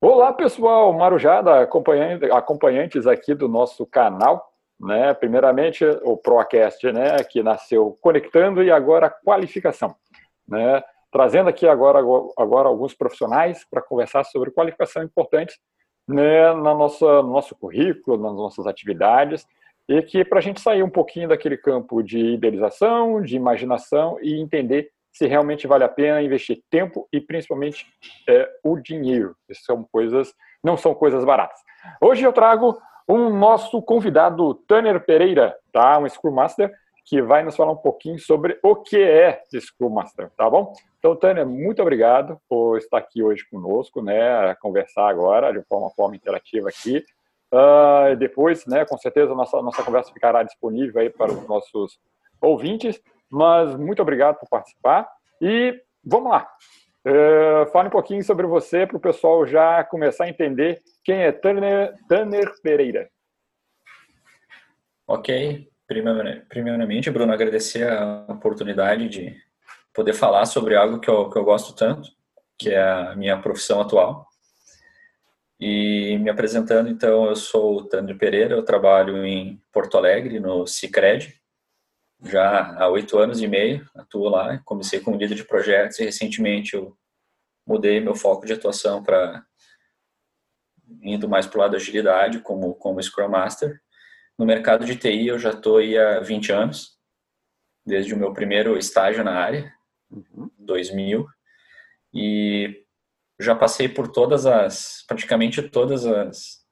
Olá, pessoal, Marujada, acompanhantes aqui do nosso canal. Né? Primeiramente, o Procast, né, que nasceu conectando e agora qualificação. Né? Trazendo aqui agora, agora alguns profissionais para conversar sobre qualificação importante né, na nossa, no nosso currículo, nas nossas atividades, e que para a gente sair um pouquinho daquele campo de idealização, de imaginação e entender se realmente vale a pena investir tempo e principalmente é, o dinheiro. Essas são coisas, não são coisas baratas. Hoje eu trago um nosso convidado, Tanner Pereira, tá? Um Scrum Master, que vai nos falar um pouquinho sobre o que é Scrum Master, tá bom? Então, Tânia, muito obrigado por estar aqui hoje conosco, né, conversar agora de uma forma interativa aqui. Uh, depois, né, com certeza, nossa, nossa conversa ficará disponível aí para os nossos ouvintes. Mas muito obrigado por participar. E vamos lá. Uh, fale um pouquinho sobre você para o pessoal já começar a entender quem é Tanner, Tanner Pereira. Ok. Primeiramente, Bruno, agradecer a oportunidade de poder falar sobre algo que eu, que eu gosto tanto, que é a minha profissão atual. E me apresentando, então, eu sou o Tanner Pereira, eu trabalho em Porto Alegre, no Cicred, já há oito anos e meio, atuo lá. Comecei como líder de projetos e recentemente eu mudei meu foco de atuação para indo mais para o lado da agilidade, como, como Scrum Master. No mercado de TI eu já estou aí há 20 anos, desde o meu primeiro estágio na área, uhum. 2000, e já passei por todas as, praticamente todas as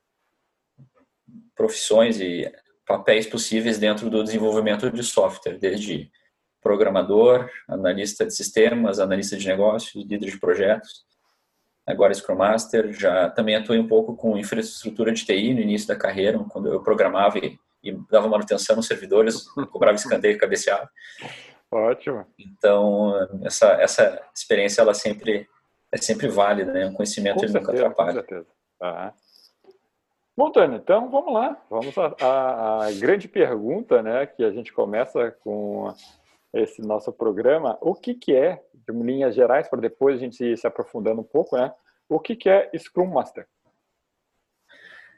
profissões e papéis possíveis dentro do desenvolvimento de software, desde programador, analista de sistemas, analista de negócios, líder de projetos, agora Scrum Master, já também atuei um pouco com infraestrutura de TI no início da carreira, quando eu programava e, e dava manutenção nos servidores, cobrava escanteio e cabeceava. Ótimo. Então, essa, essa experiência, ela sempre é sempre válida, né? Um conhecimento com ele nunca atrapalha. Com certeza. Ah. Bom, Tânia, então vamos lá. Vamos à, grande pergunta, né, que a gente começa com esse nosso programa. O que, que é, de linhas gerais, para depois a gente ir se aprofundando um pouco, né? O que, que é Scrum Master?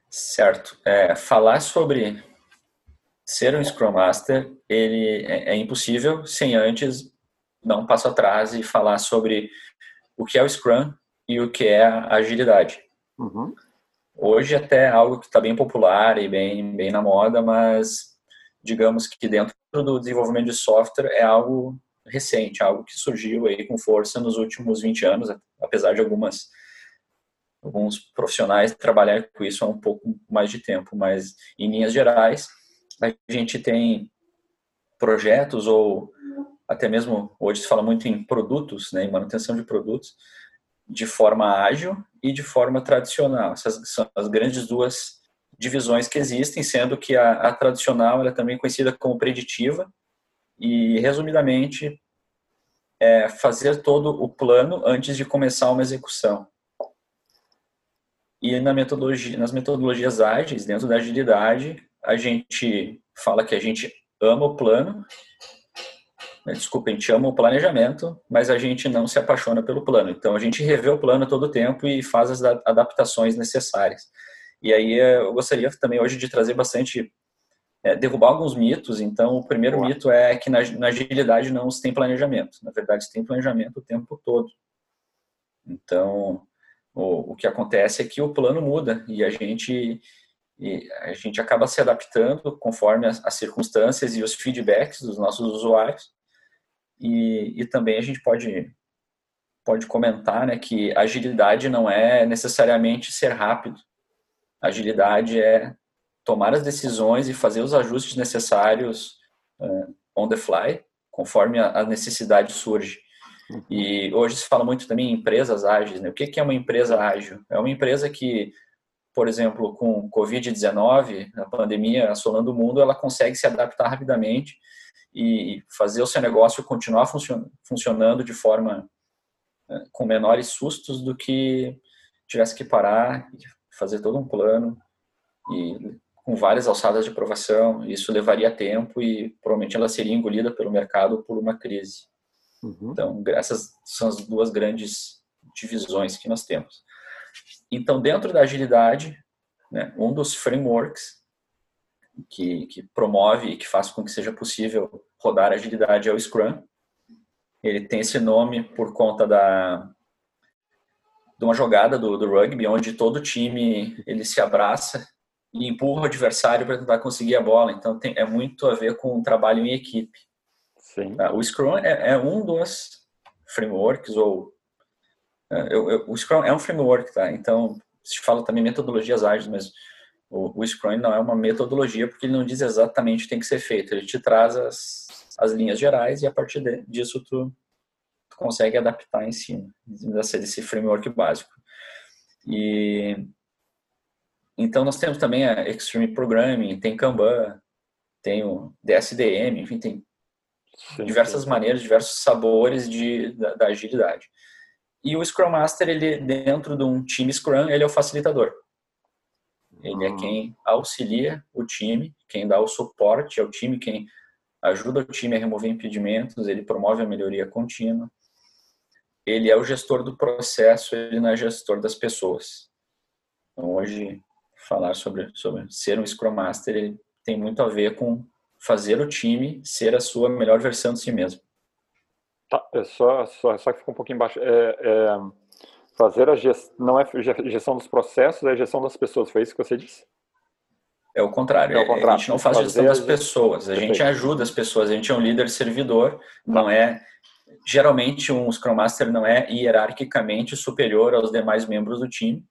Certo. É, falar sobre ser um Scrum Master, ele é, é impossível sem antes dar um passo atrás e falar sobre o que é o Scrum e o que é a agilidade. Uhum. Hoje até é algo que está bem popular e bem, bem na moda, mas digamos que dentro do desenvolvimento de software é algo recente, algo que surgiu aí com força nos últimos 20 anos, apesar de algumas alguns profissionais trabalharem com isso há um pouco mais de tempo, mas em linhas gerais a gente tem projetos ou até mesmo hoje se fala muito em produtos, né, em manutenção de produtos de forma ágil e de forma tradicional. Essas são as grandes duas divisões que existem, sendo que a, a tradicional é também conhecida como preditiva e, resumidamente, é fazer todo o plano antes de começar uma execução. E na metodologia, nas metodologias ágeis, dentro da agilidade, a gente fala que a gente ama o plano desculpa, a gente ama o planejamento, mas a gente não se apaixona pelo plano. Então a gente revê o plano todo o tempo e faz as adaptações necessárias. E aí eh, eu gostaria também hoje de trazer bastante, é, derrubar alguns mitos. Então o primeiro Boa. mito é que na, na agilidade não se tem planejamento. Na verdade, se tem planejamento o tempo todo. Então o, o que acontece é que o plano muda e a gente e a gente acaba se adaptando conforme as, as, circunstâncias e os feedbacks dos nossos usuários e, e também a gente pode, pode comentar né, que agilidade não é necessariamente ser rápido. Agilidade é tomar as decisões e fazer os ajustes necessários uh, on the fly, conforme a, a necessidade surge. Uhum. E hoje se fala muito também em empresas ágeis. Né? O que é uma empresa ágil? É uma empresa que, por exemplo, com Covid-19, a pandemia assolando o mundo, ela consegue se adaptar rapidamente e fazer o seu negócio continuar funcionando de forma é, com menores sustos do que tivesse que parar e fazer todo um plano e com várias alçadas de aprovação. Isso levaria tempo e provavelmente ela seria engolida pelo mercado por uma crise. Uhum. Então, essas são as duas grandes divisões que nós temos. Então, dentro da agilidade, né, um dos frameworks que, que promove e que faz com que seja possível rodar agilidade é o Scrum. Ele tem esse nome por conta da de uma jogada do, do rugby, onde todo time ele se abraça e empurra o adversário para tentar conseguir a bola. Então tem, é muito a ver com o trabalho em equipe. Sim. Tá? O Scrum é, é, um dos frameworks ou é, eu, eu, o Scrum é um framework, tá? Então se fala também metodologias ágeis, mas o, o Scrum não é uma metodologia porque ele não diz exatamente o que tem que ser feito. Ele te traz as, as linhas gerais e a partir de, disso tu, tu consegue adaptar em cima desse framework básico. E então nós temos também a Extreme Programming, tem Kanban, tem o DSDM, enfim, tem sim, diversas sim. maneiras, diversos sabores de, da, da, agilidade. E o Scrum Master, ele dentro de um time Scrum, ele é o facilitador. Ele é hum. quem auxilia o time, quem dá o suporte ao time, quem ajuda o time a remover impedimentos, ele promove a melhoria contínua. Ele é o gestor do processo, ele não é gestor das pessoas. Então, hoje, falar sobre, sobre ser um Scrum Master, ele tem muito a ver com fazer o time ser a sua melhor versão de si mesmo. Tá, é só, só, só que ficou um pouquinho embaixo. É, é, fazer a gestão, não é gestão dos processos, é gestão das pessoas. Foi isso que você disse? É o contrário. É o contrário. A gente não faz fazer gestão das pessoas, a gente ajuda as pessoas, a gente é um líder servidor, não é geralmente um Scrum Master não é hierarquicamente superior aos demais membros do time,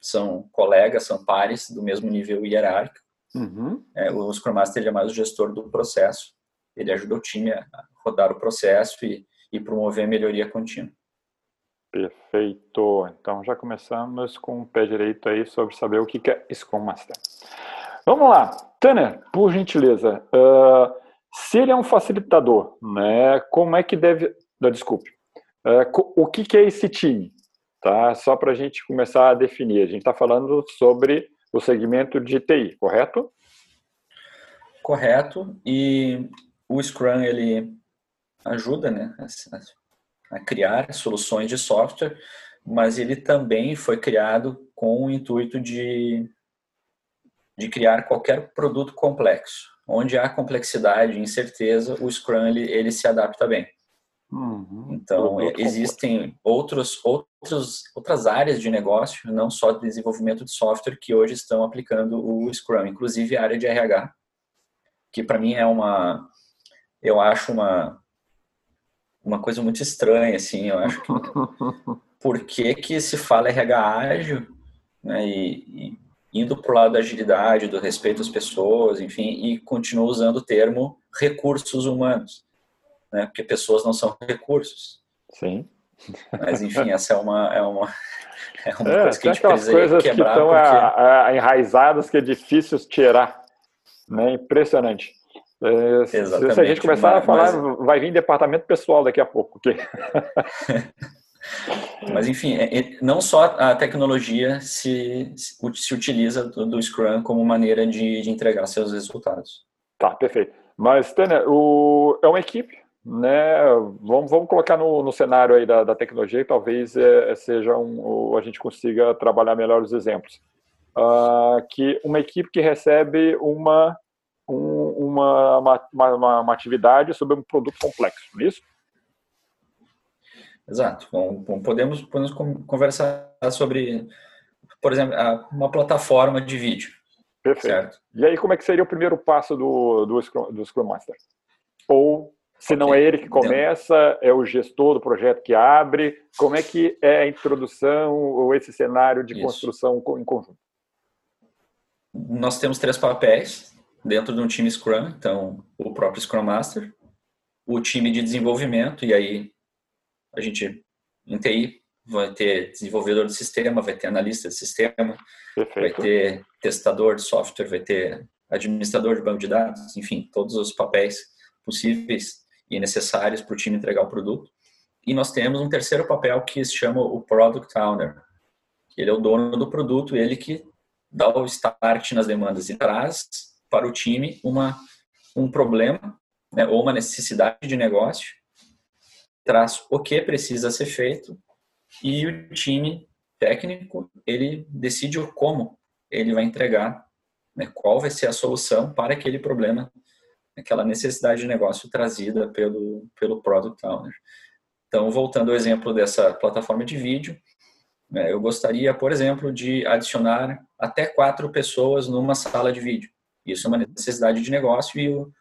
são colegas, são pares do mesmo nível hierárquico. Uhum. É, o Scrum Master é mais o gestor do processo, ele ajuda o time a rodar o processo e, e promover a melhoria contínua. Perfeito. Então já começamos com o pé direito aí sobre saber o que é Scrum Master. Vamos lá, Tanner, por gentileza, uh, se ele é um facilitador, né, como é que deve, desculpe, uh, o que, que é esse time? tá? Só para a gente começar a definir. A gente está falando sobre o segmento de TI, correto? Correto. E o Scrum ele ajuda, né, a, criar soluções de software, mas ele também foi criado com o intuito de de criar qualquer produto complexo. Onde há complexidade e incerteza, o Scrum ele, ele se adapta bem. Uhum. Então, existem outros, outros, outras áreas de negócio, não só de desenvolvimento de software, que hoje estão aplicando o Scrum, inclusive a área de RH, que para mim é uma, eu acho uma, uma coisa muito estranha, assim, eu acho que, por que que se fala RH ágil, né, e, e indo para o lado da agilidade, do respeito às pessoas, enfim, e continua usando o termo recursos humanos né? Porque pessoas não são recursos. Sim. Mas enfim, essa é uma é uma é uma é, coisa que a gente precisa coisas quebrar que estão porque... a, a, enraizadas que é difícil tirar, né? Impressionante. É, se a gente começar mas, a falar, mas... vai vir departamento pessoal daqui a pouco. Okay? Mas, enfim, é, é, não só a tecnologia se, se utiliza do, Scrum como maneira de, de, entregar seus resultados. Tá, perfeito. Mas, Tânia, o, é uma equipe, né, vamos, vamos colocar no, no cenário aí da, da tecnologia e talvez é, seja um, a gente consiga trabalhar melhor os exemplos. Uh, que uma equipe que recebe uma, um, uma, uma, uma, uma, atividade sobre um produto complexo, não é isso? Exato. Bom, podemos, podemos conversar sobre, por exemplo, uma plataforma de vídeo. Perfeito. Certo? E aí, como é que seria o primeiro passo do, do, Scrum, do Scrum Master? Ou se não é ele que começa, é o gestor do projeto que abre. Como é que é a introdução ou esse cenário de Isso. construção em conjunto? Nós temos três papéis dentro de um time Scrum. Então, o próprio Scrum Master, o time de desenvolvimento, e aí a gente, em TI, vai ter desenvolvedor de sistema, vai ter analista de sistema, Perfeito. vai ter testador de software, vai ter administrador de banco de dados, enfim, todos os papéis possíveis e necessários para o time entregar o produto. E nós temos um terceiro papel que se chama o Product Owner. Ele é o dono do produto, ele que dá o start nas demandas e traz para o time uma, um problema né, ou uma necessidade de negócio, traz o que precisa ser feito e o time técnico ele decide o como ele vai entregar, né, qual vai ser a solução para aquele problema, aquela necessidade de negócio trazida pelo, pelo Product Owner. Então, voltando ao exemplo dessa plataforma de vídeo, né, eu gostaria, por exemplo, de adicionar até quatro pessoas numa sala de vídeo. Isso é uma necessidade de negócio e o,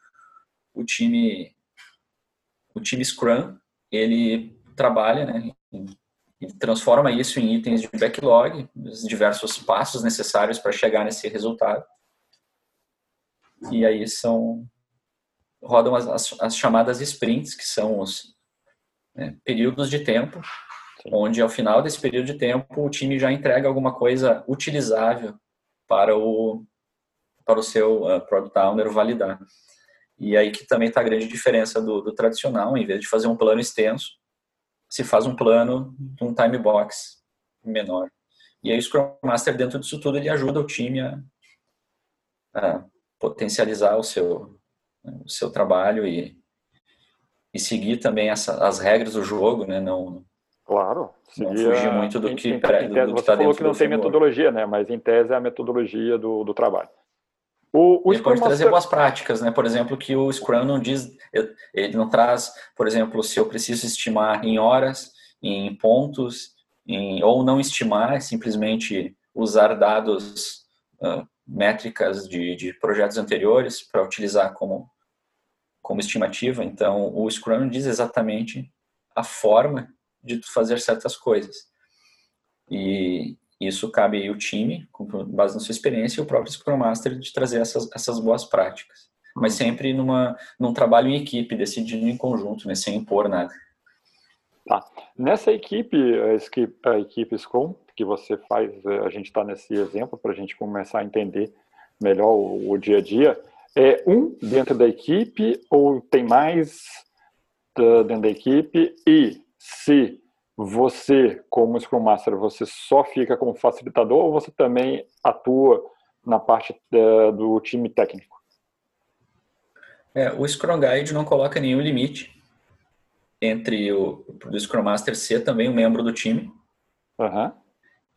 o time o time Scrum ele trabalha, né, e transforma isso em itens de backlog, os diversos passos necessários para chegar nesse resultado. E aí são rodam as, as, as chamadas sprints, que são os né, períodos de tempo, onde ao final desse período de tempo o time já entrega alguma coisa utilizável para o para o seu uh, product owner validar. E aí que também está a grande diferença do, do tradicional, em vez de fazer um plano extenso, se faz um plano de um time box menor. E aí o Scrum Master, dentro disso tudo, ele ajuda o time a, a potencializar o seu, o seu trabalho e, e seguir também essa, as regras do jogo, né? Não, claro. Não fugir muito do que, está dentro Você falou que não tem metodologia, né? Mas em tese é a metodologia do, do trabalho. O, o ele pode trazer boas práticas, né? Por exemplo, que o Scrum não diz, ele não traz, por exemplo, se eu preciso estimar em horas, em pontos, em, ou não estimar, simplesmente usar dados, uh, métricas de, de projetos anteriores para utilizar como, como estimativa. Então, o Scrum diz exatamente a forma de fazer certas coisas. E, isso cabe aí o time, com base na sua experiência, e o próprio Scrum Master de trazer essas, essas boas práticas. Mas uhum. sempre numa, num trabalho em equipe, decidindo em conjunto, né, sem impor nada. Tá. Nessa equipe, a equipe Scrum, que você faz, eh, a gente está nesse exemplo para a gente começar a entender melhor o, o, dia a dia. É um dentro da equipe ou tem mais uh, dentro da equipe? E se você, como Scrum Master, você só fica como facilitador ou você também atua na parte uh, do time técnico? É, o Scrum Guide não coloca nenhum limite entre o do Scrum Master ser também um membro do time uhum.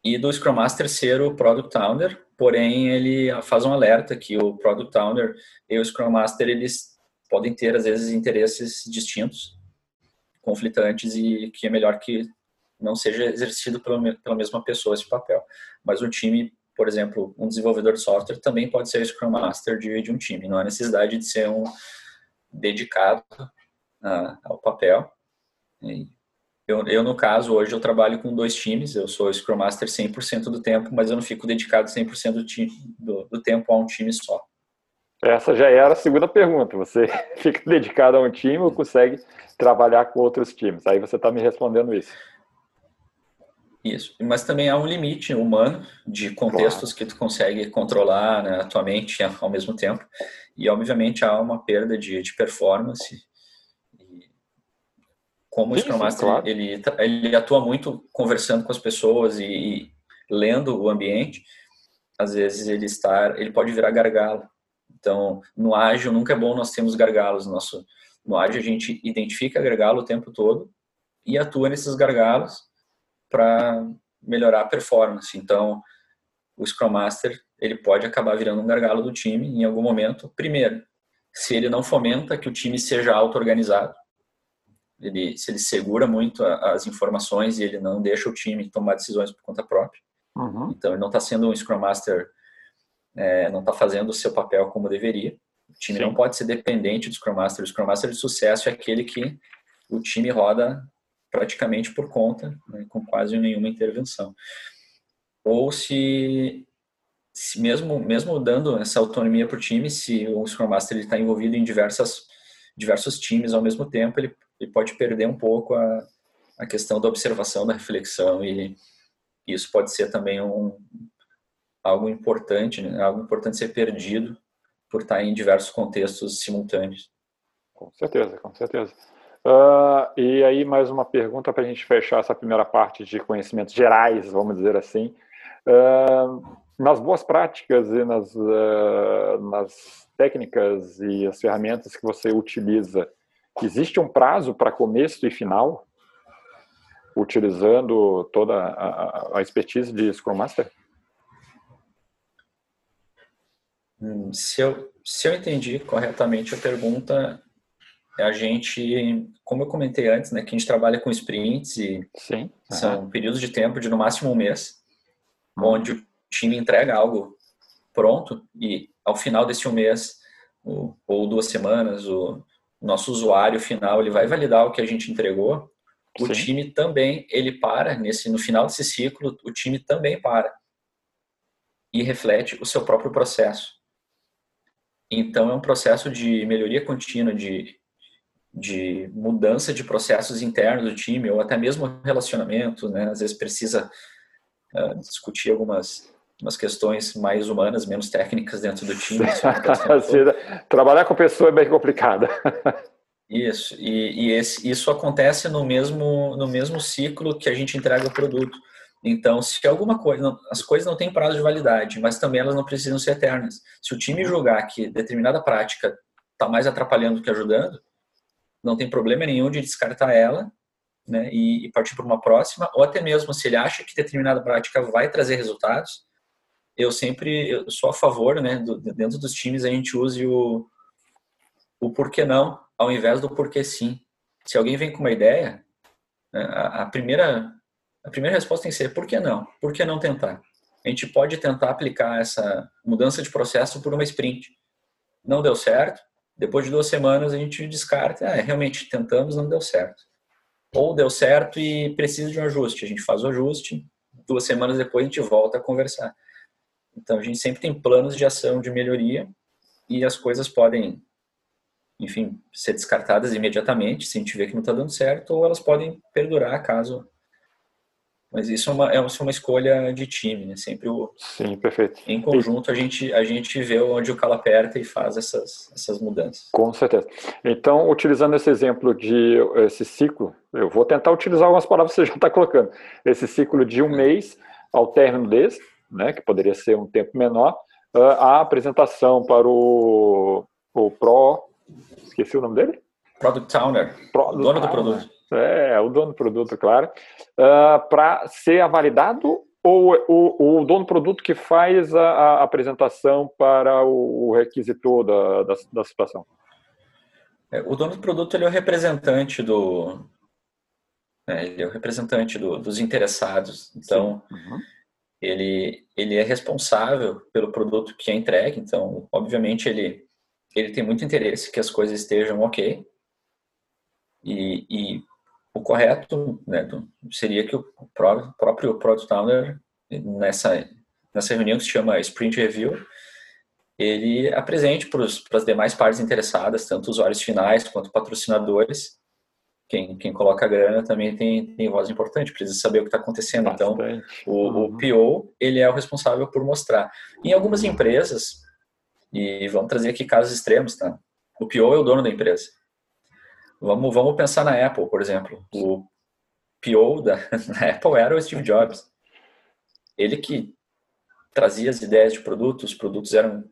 e do Scrum Master ser o Product Owner, porém ele faz um alerta que o Product Owner e o Scrum Master eles podem ter às vezes interesses distintos conflitantes e que é melhor que não seja exercido pela, pela mesma pessoa esse papel. Mas um time, por exemplo, um desenvolvedor de software também pode ser Scrum Master de, de um time. Não há necessidade de ser um dedicado uh, ao papel. Eu, eu, no caso, hoje eu trabalho com dois times. Eu sou Scrum Master 100% do tempo, mas eu não fico dedicado 100% do, do, do tempo a um time só. Essa já era a segunda pergunta. Você fica dedicado a um time ou consegue trabalhar com outros times? Aí você está me respondendo isso. Isso, mas também há um limite humano de contextos claro. que tu consegue controlar né, a tua mente ao mesmo tempo. E, obviamente, há uma perda de, de performance. E como o Scrum Master, claro. ele, ele atua muito conversando com as pessoas e, e lendo o ambiente, às vezes ele, está, ele pode virar gargalo então, no ágil nunca é bom nós termos gargalos. No, nosso, no ágil a gente identifica gargalo o tempo todo e atua nesses gargalos para melhorar a performance. Então, o Scrum Master ele pode acabar virando um gargalo do time em algum momento. Primeiro, se ele não fomenta que o time seja auto-organizado, ele, se ele segura muito as informações e ele não deixa o time tomar decisões por conta própria. Uhum. Então, ele não está sendo um Scrum Master é, não está fazendo o seu papel como deveria. O time Sim. não pode ser dependente do Scrum Master. O Scrum Master de sucesso é aquele que o time roda praticamente por conta, né, com quase nenhuma intervenção. Ou se, se mesmo, mesmo dando essa autonomia para o time, se o Scrum Master está envolvido em diversas, diversos times ao mesmo tempo, ele, ele pode perder um pouco a, a questão da observação, da reflexão, e isso pode ser também um, algo importante, né? algo importante ser perdido por estar em diversos contextos simultâneos. Com certeza, com certeza. Uh, e aí, mais uma pergunta para a gente fechar essa primeira parte de conhecimentos gerais, vamos dizer assim. Uh, nas boas práticas e nas, uh, nas técnicas e as ferramentas que você utiliza, existe um prazo para começo e final? utilizando toda a, a expertise de Scrum Master? Se eu, se eu entendi corretamente a pergunta, a gente, como eu comentei antes, né, que a gente trabalha com sprints e Sim, são períodos de tempo de no máximo um mês, uhum. onde o time entrega algo pronto e ao final desse um mês ou duas semanas, o nosso usuário final ele vai validar o que a gente entregou. O Sim. time também ele para nesse no final desse ciclo, o time também para e reflete o seu próprio processo. Então, é um processo de melhoria contínua, de, de mudança de processos internos do time, ou até mesmo relacionamento, né? Às vezes precisa uh, discutir algumas umas questões mais humanas, menos técnicas dentro do time. Trabalhar com pessoa é bem complicado. Isso, e, e esse, isso acontece no mesmo, no mesmo ciclo que a gente entrega o produto. Então, se alguma coisa, as coisas não têm prazo de validade, mas também elas não precisam ser eternas. Se o time julgar que determinada prática está mais atrapalhando do que ajudando, não tem problema nenhum de descartar ela né, e, e partir para uma próxima, ou até mesmo se ele acha que determinada prática vai trazer resultados, eu sempre eu sou a favor, né, do, dentro dos times a gente use o, o porquê não, ao invés do porquê sim. Se alguém vem com uma ideia, né, a, a primeira a primeira resposta tem que ser por que não? Por que não tentar? A gente pode tentar aplicar essa mudança de processo por uma sprint. Não deu certo, depois de duas semanas a gente descarta, é, realmente tentamos, não deu certo. Ou deu certo e precisa de um ajuste, a gente faz o ajuste, duas semanas depois a gente volta a conversar. Então a gente sempre tem planos de ação de melhoria e as coisas podem, enfim, ser descartadas imediatamente se a gente vê que não está dando certo, ou elas podem perdurar caso mas isso é uma, é uma escolha de time, né? Sempre o, Sim, perfeito. Em conjunto a gente, a gente vê onde o calo aperta e faz essas, essas mudanças. Com certeza. Então, utilizando esse exemplo de esse ciclo, eu vou tentar utilizar algumas palavras que você já está colocando. Esse ciclo de um mês ao término desse, né, que poderia ser um tempo menor, a apresentação para o, o Pro, esqueci o nome dele? Product Owner, Product dono do produto. É, o dono do produto, claro. Uh, ah, para ser validado ou o, o, dono do produto que faz a, a apresentação para o, o requisitor da, da, da situação? É, o dono do produto ele é o representante do. É, ele é o representante do, dos interessados. Então, uhum. ele, ele é responsável pelo produto que é entregue. Então, obviamente, ele, ele tem muito interesse que as coisas estejam ok. E, e o correto né, seria que o próprio Product Owner, nessa, nessa reunião que se chama Sprint Review, ele apresente para as demais partes interessadas, tanto usuários finais quanto patrocinadores, quem, quem coloca a grana também tem, tem voz importante, precisa saber o que está acontecendo. Então, Bastante. Então, o, uhum. o PO, ele é o responsável por mostrar. Em algumas empresas, e vamos trazer aqui casos extremos, tá? O PO é o dono da empresa. Vamos, vamos pensar na Apple, por exemplo. O PO da, Apple era o Steve Jobs. Ele que trazia as ideias de produtos, os produtos eram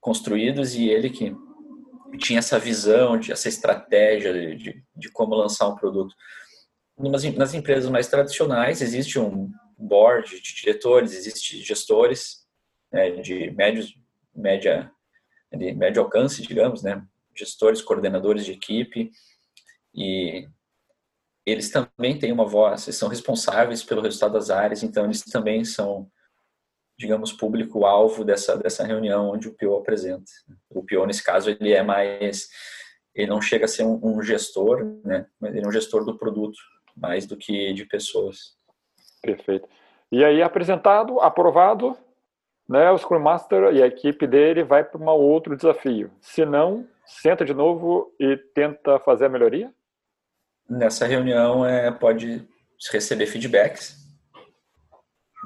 construídos e ele que tinha essa visão, de, essa estratégia de, de, como lançar um produto. Numas, nas empresas mais tradicionais existe um board de diretores, existe gestores né, de médios, média, de médio alcance, digamos, né, gestores, coordenadores de equipe, e eles também têm uma voz, eles são responsáveis pelo resultado das áreas, então eles também são, digamos, público-alvo dessa, dessa reunião onde o PO apresenta. O PO, nesse caso, ele é mais, ele não chega a ser um, um gestor, né, mas ele é um gestor do produto, mais do que de pessoas. Perfeito. E aí, apresentado, aprovado, né, o Scrum Master e a equipe dele vai para um outro desafio. Se não, senta de novo e tenta fazer a melhoria? Nessa reunião é, pode receber feedbacks.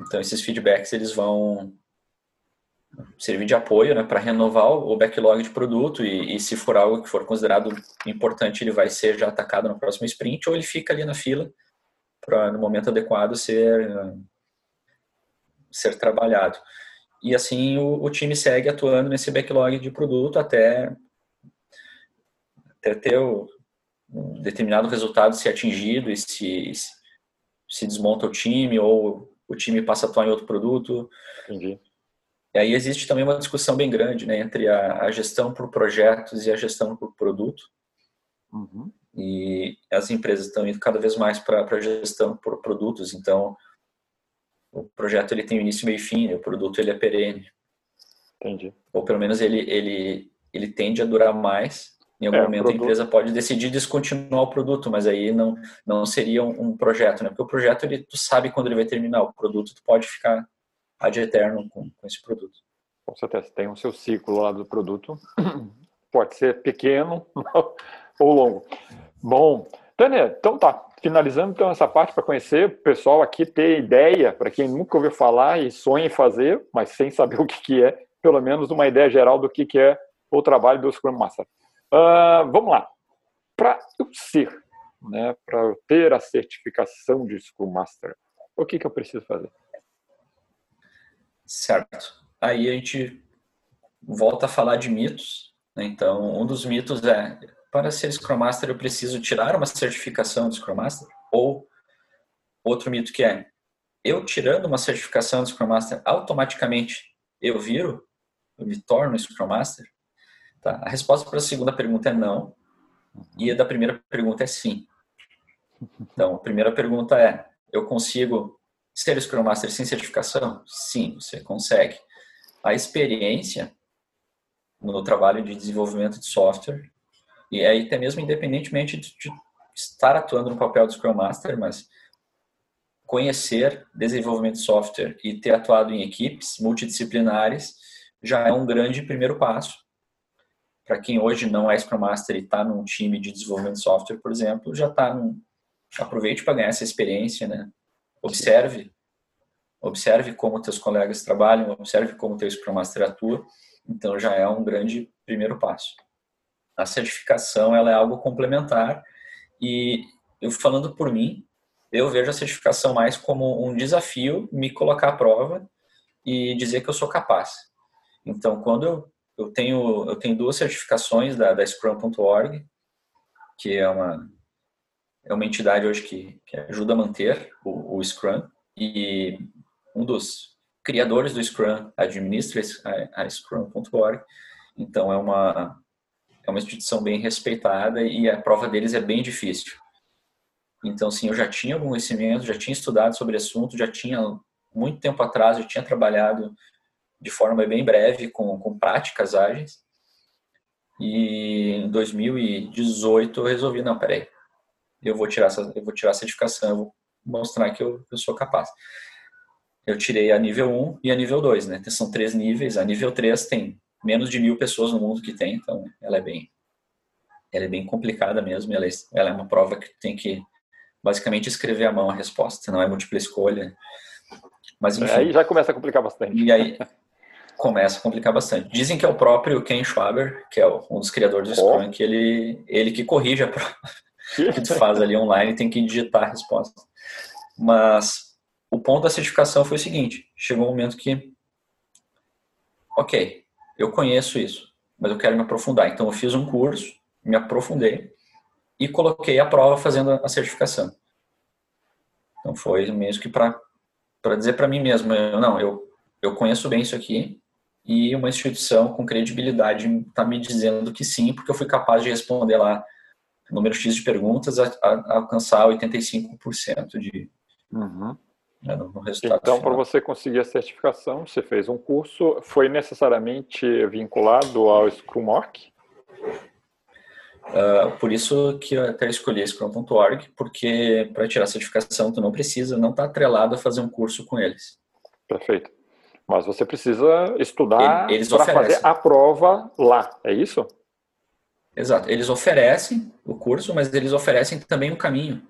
Então esses feedbacks eles vão servir de apoio né, para renovar o backlog de produto e, e, se for algo que for considerado importante ele vai ser já atacado no próximo sprint ou ele fica ali na fila para no momento adequado ser ser trabalhado e assim o, o time segue atuando nesse backlog de produto até até ter o, um determinado resultado ser atingido e se, se desmonta o time ou o time passa a atuar em outro produto. Entendi. E aí existe também uma discussão bem grande né, entre a, a gestão por projetos e a gestão por produto. Uhum. E as empresas estão indo cada vez mais para a gestão por produtos. Então, o projeto ele tem início, meio e fim, né? o produto ele é perene. Entendi. Ou pelo menos ele, ele, ele tende a durar mais. Em algum é, momento produto... a empresa pode decidir descontinuar o produto, mas aí não, não seria um, um, projeto, né? Porque o projeto ele, tu sabe quando ele vai terminar. O produto tu pode ficar ad eterno com, com esse produto. Com certeza, tem o seu ciclo lá do produto. Pode ser pequeno ou longo. Bom, Tânia, então tá. Finalizando então essa parte para conhecer o pessoal aqui, ter ideia, para quem nunca ouviu falar e sonha em fazer, mas sem saber o que, que é, pelo menos uma ideia geral do que, que é o trabalho do Scrum Master. Uh, vamos lá. Para eu ser, né, para eu ter a certificação de Scrum Master, o que, que eu preciso fazer? Certo. Aí a gente volta a falar de mitos. Né? Então, um dos mitos é: para ser Scrum Master eu preciso tirar uma certificação de Scrum Master? Ou outro mito que é: eu tirando uma certificação de Scrum Master, automaticamente eu viro, eu me torno Scrum Master? Tá? A resposta para a segunda pergunta é não, e a da primeira pergunta é sim. Então, a primeira pergunta é: eu consigo ser Scrum Master sem certificação? Sim, você consegue. A experiência no trabalho de desenvolvimento de software, e aí até mesmo independentemente de, de estar atuando no papel de Scrum Master, mas conhecer desenvolvimento de software e ter atuado em equipes multidisciplinares já é um grande primeiro passo. Para quem hoje não é Scrum Master e está num time de desenvolvimento de software, por exemplo, já está num... aproveite para ganhar essa experiência, né? Observe, observe como teus colegas trabalham, observe como teu Scrum Master atua. Então já é um grande primeiro passo. A certificação ela é algo complementar e eu falando por mim, eu vejo a certificação mais como um desafio, me colocar à prova e dizer que eu sou capaz. Então, quando eu, eu tenho eu tenho duas certificações da, da Scrum.org, que é uma é uma entidade hoje que, que ajuda a manter o, o, Scrum e um dos criadores do Scrum administra a, a Scrum.org. Então é uma é uma instituição bem respeitada e a prova deles é bem difícil. Então, sim, eu já tinha algum conhecimento, já tinha estudado sobre assunto, já tinha muito tempo atrás, eu tinha trabalhado de forma bem breve com, com práticas ágeis. E em 2018 eu resolvi, não, peraí, eu vou tirar essa, eu vou tirar a certificação, eu vou mostrar que eu, eu sou capaz. Eu tirei a nível 1 e a nível 2, né? São três níveis. A nível 3 tem menos de mil pessoas no mundo que tem, então ela é bem, ela é bem complicada mesmo. Ela é, ela é uma prova que tem que basicamente escrever à mão a resposta, não é múltipla escolha. Mas enfim. Aí já começa a complicar bastante. E aí começa a complicar bastante. Dizem que é o próprio Ken Schwaber, que é um dos criadores do Scrum, oh. que ele, ele que corrige a prova que tu faz ali online tem que digitar a resposta. Mas o ponto da certificação foi o seguinte: chegou um momento que, ok, eu conheço isso, mas eu quero me aprofundar. Então eu fiz um curso, me aprofundei e coloquei a prova fazendo a certificação. Então foi mesmo que para para dizer para mim mesmo, eu, não, eu eu conheço bem isso aqui e uma instituição com credibilidade está me dizendo que sim, porque eu fui capaz de responder lá número X de perguntas a, a, a alcançar 85% de, uhum. né, no, resultado. Então, para você conseguir a certificação, você fez um curso, foi necessariamente vinculado ao Scrum Org? Uh, por isso que eu até escolhi Scrum.org, porque para tirar a certificação tu não precisa, não está atrelado a fazer um curso com eles. Perfeito. Mas você precisa estudar para fazer a prova lá, é isso? Exato. Eles oferecem o curso, mas eles oferecem também o caminho.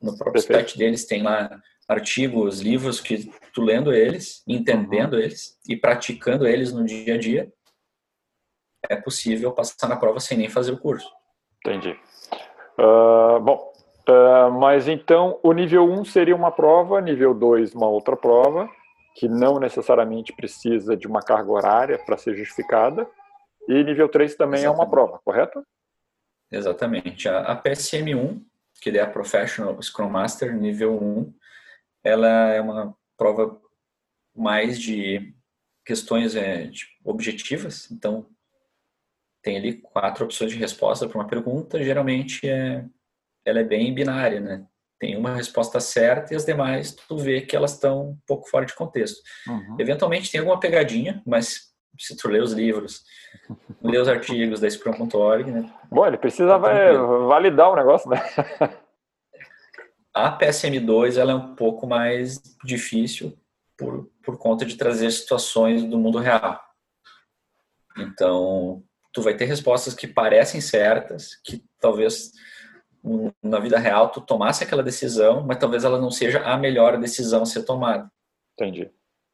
No próprio Perfeito. site deles tem lá artigos, livros que tu lendo eles, entendendo uhum. eles e praticando eles no dia a dia, é possível passar na prova sem nem fazer o curso. Entendi. Uh, bom, uh, mas então o nível 1 seria uma prova, nível 2 uma outra prova, que não necessariamente precisa de uma carga horária para ser justificada, e nível 3 também Exatamente. é uma prova, correto? Exatamente. A, a PSM1, que é a Professional Scrum Master nível 1, ela é uma prova mais de questões é, de objetivas, então tem ali quatro opções de resposta para uma pergunta, geralmente é, ela é bem binária, né? Tem uma resposta certa e as demais tu vê que elas estão um pouco fora de contexto. Uhum. Eventualmente tem alguma pegadinha, mas se tu ler os livros, ler os artigos da Scrum.org, né? Bom, ele precisa tá validar o negócio, né? A PSM2 ela é um pouco mais difícil por, por conta de trazer situações do mundo real. Então, tu vai ter respostas que parecem certas, que talvez na vida real tu tomasse aquela decisão, mas talvez ela não seja a melhor decisão a ser tomada. Entendi.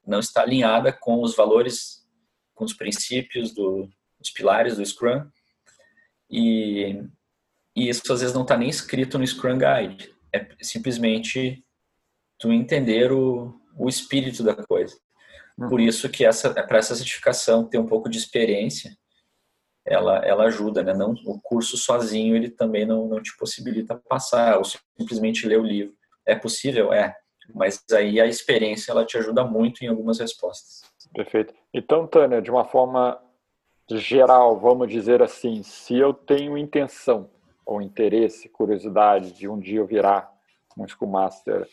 Não está alinhada com os valores, com os princípios, do, os pilares do Scrum. E, e isso às vezes não está nem escrito no Scrum Guide. É simplesmente tu entender o, o espírito da coisa. Uhum. Por isso que essa para essa certificação ter um pouco de experiência, ela ela ajuda, né? Não o curso sozinho ele também não, não te possibilita passar ou simplesmente ler o livro. É possível, é, mas aí a experiência ela te ajuda muito em algumas respostas. Perfeito. Então, Tânia, de uma forma geral, vamos dizer assim, se eu tenho intenção ou interesse, curiosidade de um dia eu virar um School Master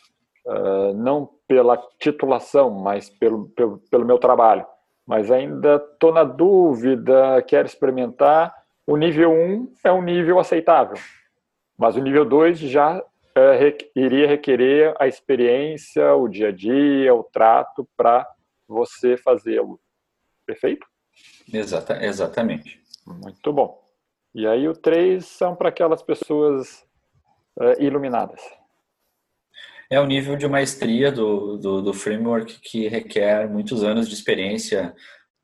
uh, não pela titulação, mas pelo, pelo, pelo meu trabalho. Mas ainda estou na dúvida, quero experimentar. O nível 1 é um nível aceitável, mas o nível 2 já uh, iria requerer a experiência, o dia a dia, o trato para você fazê-lo. Perfeito? Exata, exatamente. Muito bom. E aí o 3 são para aquelas pessoas uh, iluminadas é o nível de maestria do, do, do, framework que requer muitos anos de experiência,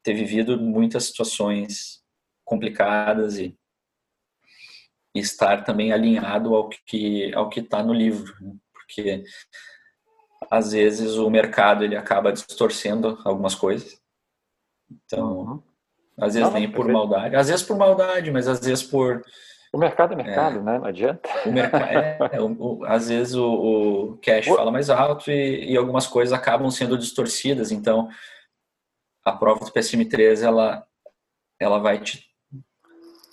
ter vivido muitas situações complicadas e, e estar também alinhado ao que ao que está no livro, né? porque às vezes o mercado ele acaba distorcendo algumas coisas. Então, uhum. às vezes Não, nem por maldade, às vezes por maldade, mas às vezes por o mercado é mercado, é. né? Não adianta. O mercado, é, é o, o, às vezes o, o cash fala mais alto e, e, algumas coisas acabam sendo distorcidas. Então, a prova do PSM3 ela, ela vai te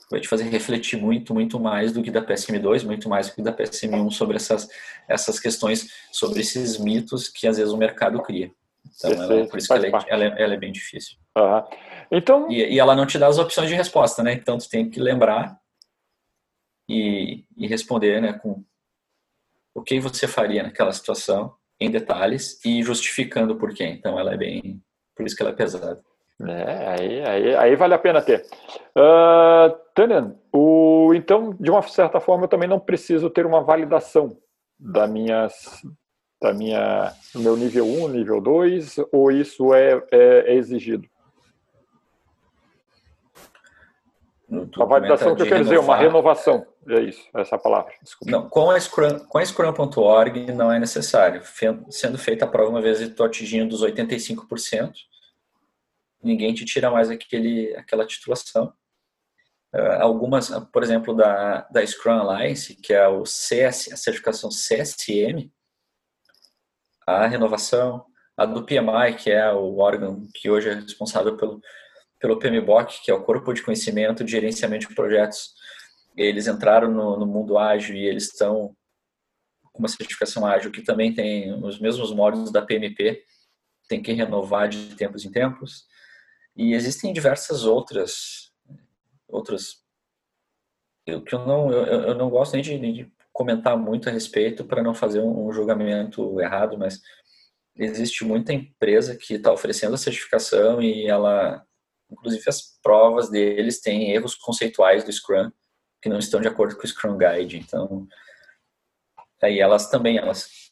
vai te fazer refletir muito, muito mais do que da PSM2, muito mais do que da PSM1 sobre essas, essas questões, sobre esses mitos que às vezes o mercado cria. Então, ela, por isso que ela é, ela, é, ela é, bem difícil. Uhum. Então... E, e, ela não te dá as opções de resposta, né? Então, tu tem que lembrar e, e responder né, com o que você faria naquela situação em detalhes e justificando por quê. Então ela é bem, por isso que ela é pesada. É, aí, aí, aí vale a pena ter. Uh, Tânia, o, então, de uma certa forma, eu também não preciso ter uma validação da minhas, da minha, do meu nível 1, nível 2, ou isso é, é, é exigido? A validação que eu quero dizer, uma renovação. É isso, essa palavra. Desculpa. Não, com a Scrum, com a Scrum.org não é necessário. Sendo feita a prova uma vez e estou atingindo os 85%, ninguém te tira mais aquele, aquela titulação. Uh, algumas, por exemplo, da, da Scrum Alliance, que é o CS, a certificação CSM, a renovação, a do PMI, que é o órgão que hoje é responsável pelo, pelo PMBOK, que é o Corpo de Conhecimento de Gerenciamento de Projetos eles entraram no, no mundo ágil e eles estão com uma certificação ágil que também tem os mesmos módulos da PMP, tem que renovar de tempos em tempos. E existem diversas outras outras eu, que eu não eu, eu não gosto nem de, de, comentar muito a respeito para não fazer um, um julgamento errado, mas existe muita empresa que está oferecendo a certificação e ela inclusive as provas deles têm erros conceituais do Scrum que não estão de acordo com o Scrum Guide. Então, aí elas também elas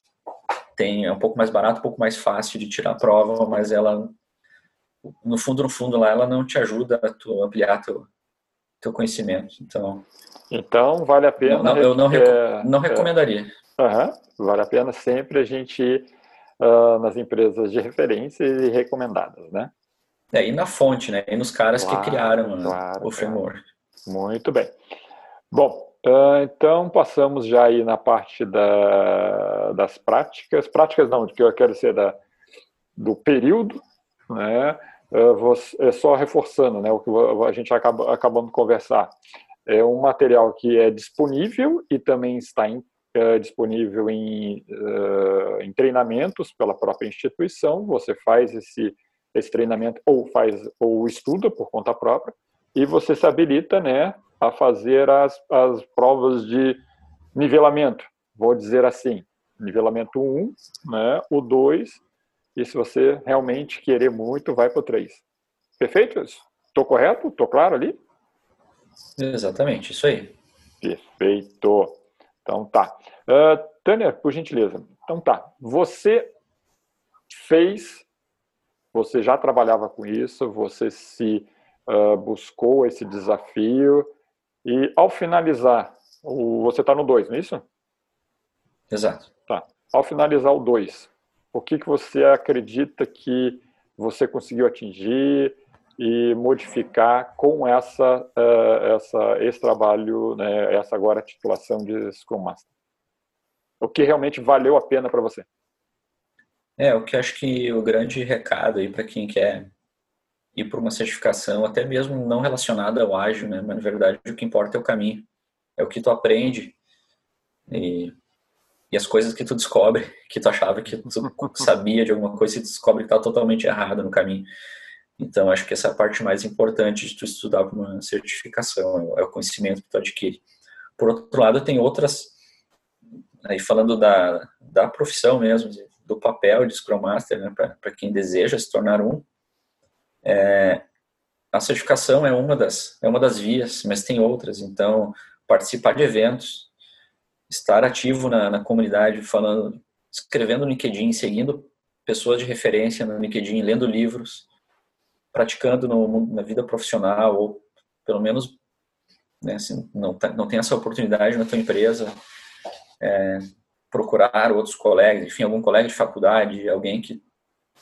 têm é um pouco mais barato, um pouco mais fácil de tirar a prova, mas ela no fundo no fundo lá ela não te ajuda a tu ampliar teu teu conhecimento. Então, então vale a pena. Não, eu não, é, não recomendaria. Uhum, vale a pena sempre a gente ir uh, nas empresas de referência e recomendadas, né? É, e na fonte, né? E nos caras claro, que criaram claro, o framework. É. Muito bem. Bom, Uh, então, passamos já aí na parte da, das práticas. Práticas não, que eu quero ser da, do período, né? Uh, é só reforçando né, o que a gente acaba, acabando de conversar. É um material que é disponível e também está em, é, disponível em, uh, em treinamentos pela própria instituição. Você faz esse, esse treinamento ou faz ou estuda por conta própria e você se habilita né, a fazer as, as provas de nivelamento, vou dizer assim, nivelamento 1, né, o 2, e se você realmente querer muito, vai para o 3. Perfeito? Estou correto? Estou claro ali? Exatamente, isso aí. Perfeito. Então tá. Uh, Tânia, por gentileza. Então tá. Você fez, você já trabalhava com isso, você se uh, buscou esse desafio, e ao finalizar, o, você está no 2, não é isso? Exato. Tá. Ao finalizar o 2, o que, que você acredita que você conseguiu atingir e modificar com essa, uh, essa, esse trabalho, né, essa agora titulação de Scrum Master? O que realmente valeu a pena para você? É, o que acho que o grande recado aí para quem quer ir para uma certificação, até mesmo não relacionada ao ágil, né? Mas na verdade o que importa é o caminho, é o que tu aprende e, e as coisas que tu descobre, que tu achava que tu sabia de alguma coisa, e descobre que está totalmente errado no caminho. Então acho que essa é a parte mais importante de tu estudar para uma certificação, é o conhecimento que tu adquire. Por outro lado, tem outras aí falando da, da profissão mesmo, do papel de Scrum Master, né, para quem deseja se tornar um, é, a certificação é uma das é uma das vias, mas tem outras. Então, participar de eventos, estar ativo na, na comunidade, falando, escrevendo no LinkedIn, seguindo pessoas de referência no LinkedIn, lendo livros, praticando no, na vida profissional ou pelo menos né, assim, não, tá, não tem essa oportunidade na tua empresa, é, procurar outros colegas, enfim, algum colega de faculdade, alguém que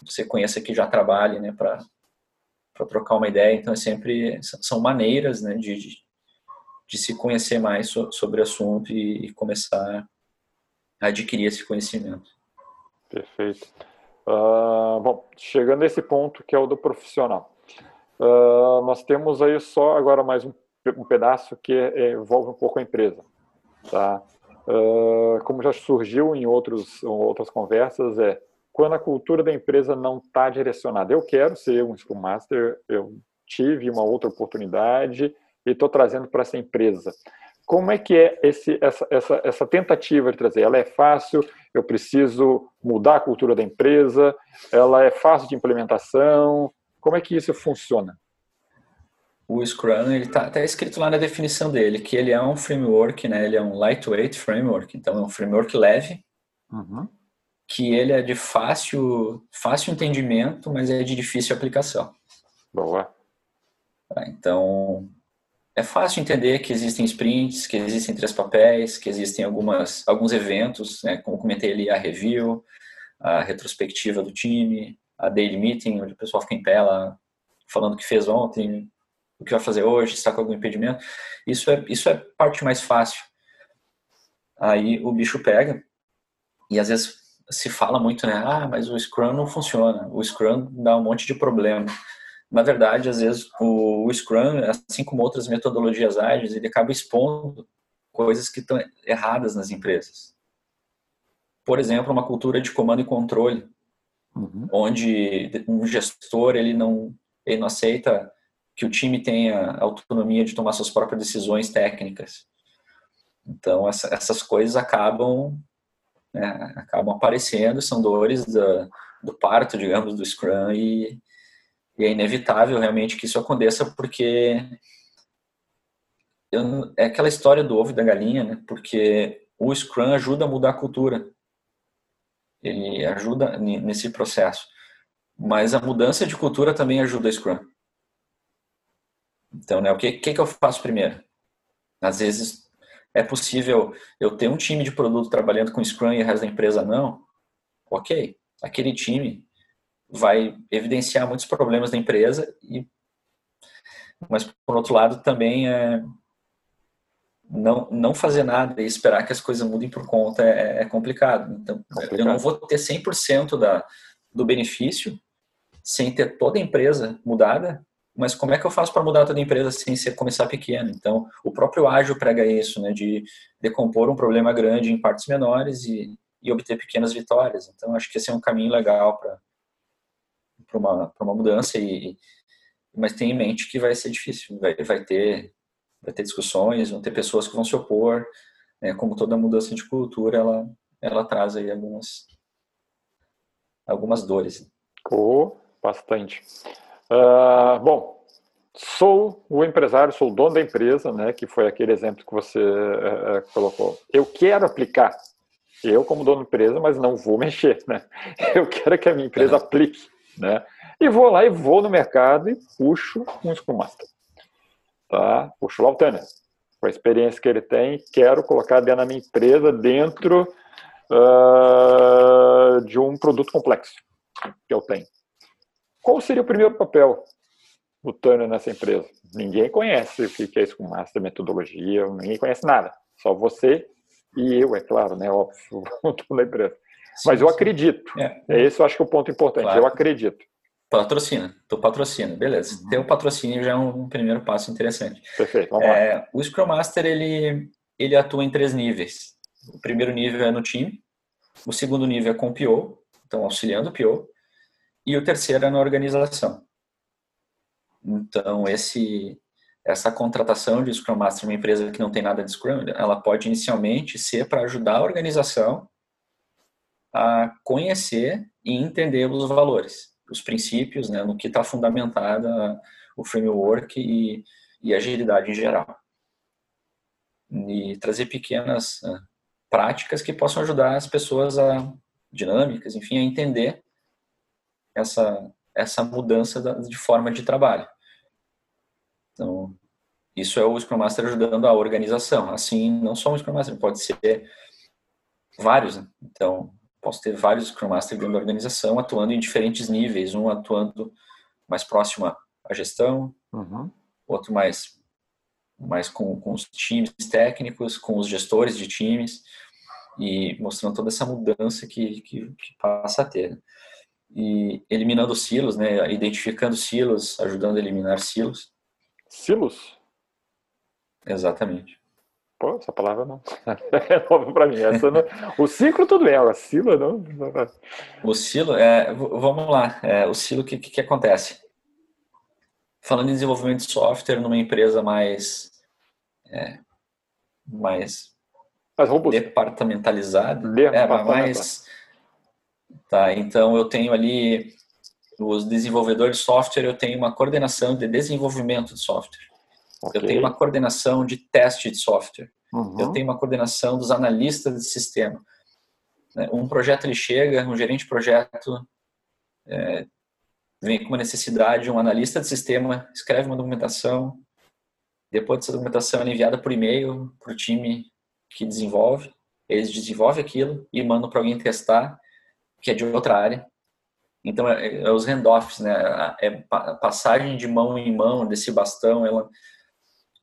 você conheça que já trabalhe, né, para para trocar uma ideia. Então, é sempre são maneiras né, de, de, de se conhecer mais so, sobre o assunto e, e, começar a adquirir esse conhecimento. Perfeito. Uh, bom, chegando a esse ponto que é o do profissional. Uh, nós temos aí só agora mais um, um pedaço que é, envolve um pouco a empresa. Tá? Uh, como já surgiu em outros, outras conversas, é quando a cultura da empresa não está direcionada. Eu quero ser um Scrum Master, eu tive uma outra oportunidade e estou trazendo para essa empresa. Como é que é esse, essa, essa, essa tentativa de trazer? Ela é fácil? Eu preciso mudar a cultura da empresa? Ela é fácil de implementação? Como é que isso funciona? O Scrum ele está tá escrito lá na definição dele que ele é um framework, né? Ele é um lightweight framework, então é um framework leve. Uhum que ele é de fácil, fácil entendimento, mas é de difícil aplicação. Boa. Tá, então, é fácil entender que existem sprints, que existem três papéis, que existem algumas, alguns eventos, né, como comentei ali, a review, a retrospectiva do time, a daily meeting, onde o pessoal fica em pé lá, falando o que fez ontem, o que vai fazer hoje, está com algum impedimento. Isso é, isso é parte mais fácil. Aí o bicho pega, e às vezes se fala muito, né? Ah, mas o Scrum não funciona. O Scrum dá um monte de problema. Na verdade, às vezes o, o Scrum, assim como outras metodologias ágeis, ele acaba expondo coisas que estão erradas nas empresas. Por exemplo, uma cultura de comando e controle, uhum. onde um gestor ele não ele não aceita que o time tenha autonomia de tomar suas próprias decisões técnicas. Então, essa, essas coisas acabam né, acabam aparecendo, são dores da, do parto, digamos, do Scrum, e, e, é inevitável realmente que isso aconteça, porque eu, é aquela história do ovo e da galinha, né, porque o Scrum ajuda a mudar a cultura, ele ajuda nesse processo, mas a mudança de cultura também ajuda o Scrum. Então, né, o que, que, que eu faço primeiro? Às vezes é possível eu ter um time de produto trabalhando com Scrum e o resto da empresa não? Ok, aquele time vai evidenciar muitos problemas da empresa e mas por outro lado também é não, não fazer nada e esperar que as coisas mudem por conta é, é complicado. Então, complicado. eu não vou ter 100% da, do benefício sem ter toda a empresa mudada, mas como é que eu faço para mudar toda a empresa sem ser, começar pequeno? Então, o próprio ágil prega isso, né, de decompor um problema grande em partes menores e, e obter pequenas vitórias. Então, acho que esse é um caminho legal para uma, uma mudança, e, mas tem em mente que vai ser difícil, vai, vai ter vai ter discussões, vão ter pessoas que vão se opor, né? como toda mudança de cultura, ela, ela traz aí algumas, algumas dores. Oh, bastante. Uh, bom, sou o empresário, sou o dono da empresa, né, que foi aquele exemplo que você uh, colocou. Eu quero aplicar, eu como dono da empresa, mas não vou mexer, né? Eu quero que a minha empresa uhum. aplique, né? E vou lá e vou no mercado e puxo um Scrum Master tá? Puxo lá o Tanner, com a experiência que ele tem, quero colocar dentro da minha empresa, dentro uh, de um produto complexo que eu tenho. Qual seria o primeiro papel do Tanner nessa empresa? Ninguém conhece o que é com master, metodologia, ninguém conhece nada. Só você e eu, é claro, né? Óbvio, da empresa. Sim, Mas eu sim. acredito. É. Esse eu acho que é o ponto importante. Claro. Eu acredito. Patrocina, tu patrocina, beleza. Uhum. Ter o patrocínio já é um primeiro passo interessante. Perfeito, vamos lá. É, o Scrum Master, ele, ele atua em três níveis. O primeiro nível é no time, o segundo nível é com o PO, então auxiliando o PO, e o terceiro é na organização. Então, esse, essa contratação de Scrum Master, uma empresa que não tem nada de Scrum, ela pode inicialmente ser para ajudar a organização a conhecer e entender os valores os princípios, né, no que está fundamentada o framework e, e agilidade em geral. E trazer pequenas uh, práticas que possam ajudar as pessoas a dinâmicas, enfim, a entender essa essa mudança da, de forma de trabalho. Então, isso é o Scrum Master ajudando a organização. Assim, não só um Scrum Master, pode ser vários. Né? Então, posso ter vários Scrum Master dentro da organização, atuando em diferentes níveis, um atuando mais próximo à gestão, uhum. outro mais, mais com, com os times técnicos, com os gestores de times, e mostrando toda essa mudança que, que, que passa a ter. E eliminando silos, né, identificando silos, ajudando a eliminar silos. Silos? Exatamente. Pô, essa palavra não. É nova para mim. Essa não... O ciclo tudo bem, agora silo não. O silo, é, vamos lá. É, o silo, o que, que, que acontece? Falando em desenvolvimento de software numa empresa mais. É, mais. Mais robusta. Departamentalizada. É, mais. Tá, então eu tenho ali os desenvolvedores de software, eu tenho uma coordenação de desenvolvimento de software. Okay. Eu tenho uma coordenação de teste de software. Uhum. Eu tenho uma coordenação dos analistas de sistema. Né, um projeto ele chega, um gerente de projeto é, vem com uma necessidade, um analista de sistema escreve uma documentação, depois dessa documentação é enviada por e-mail para o time que desenvolve, eles desenvolvem aquilo e mandam para alguém testar, que é de outra área. Então, é, é os handoffs, né? É passagem de mão em mão desse bastão, ela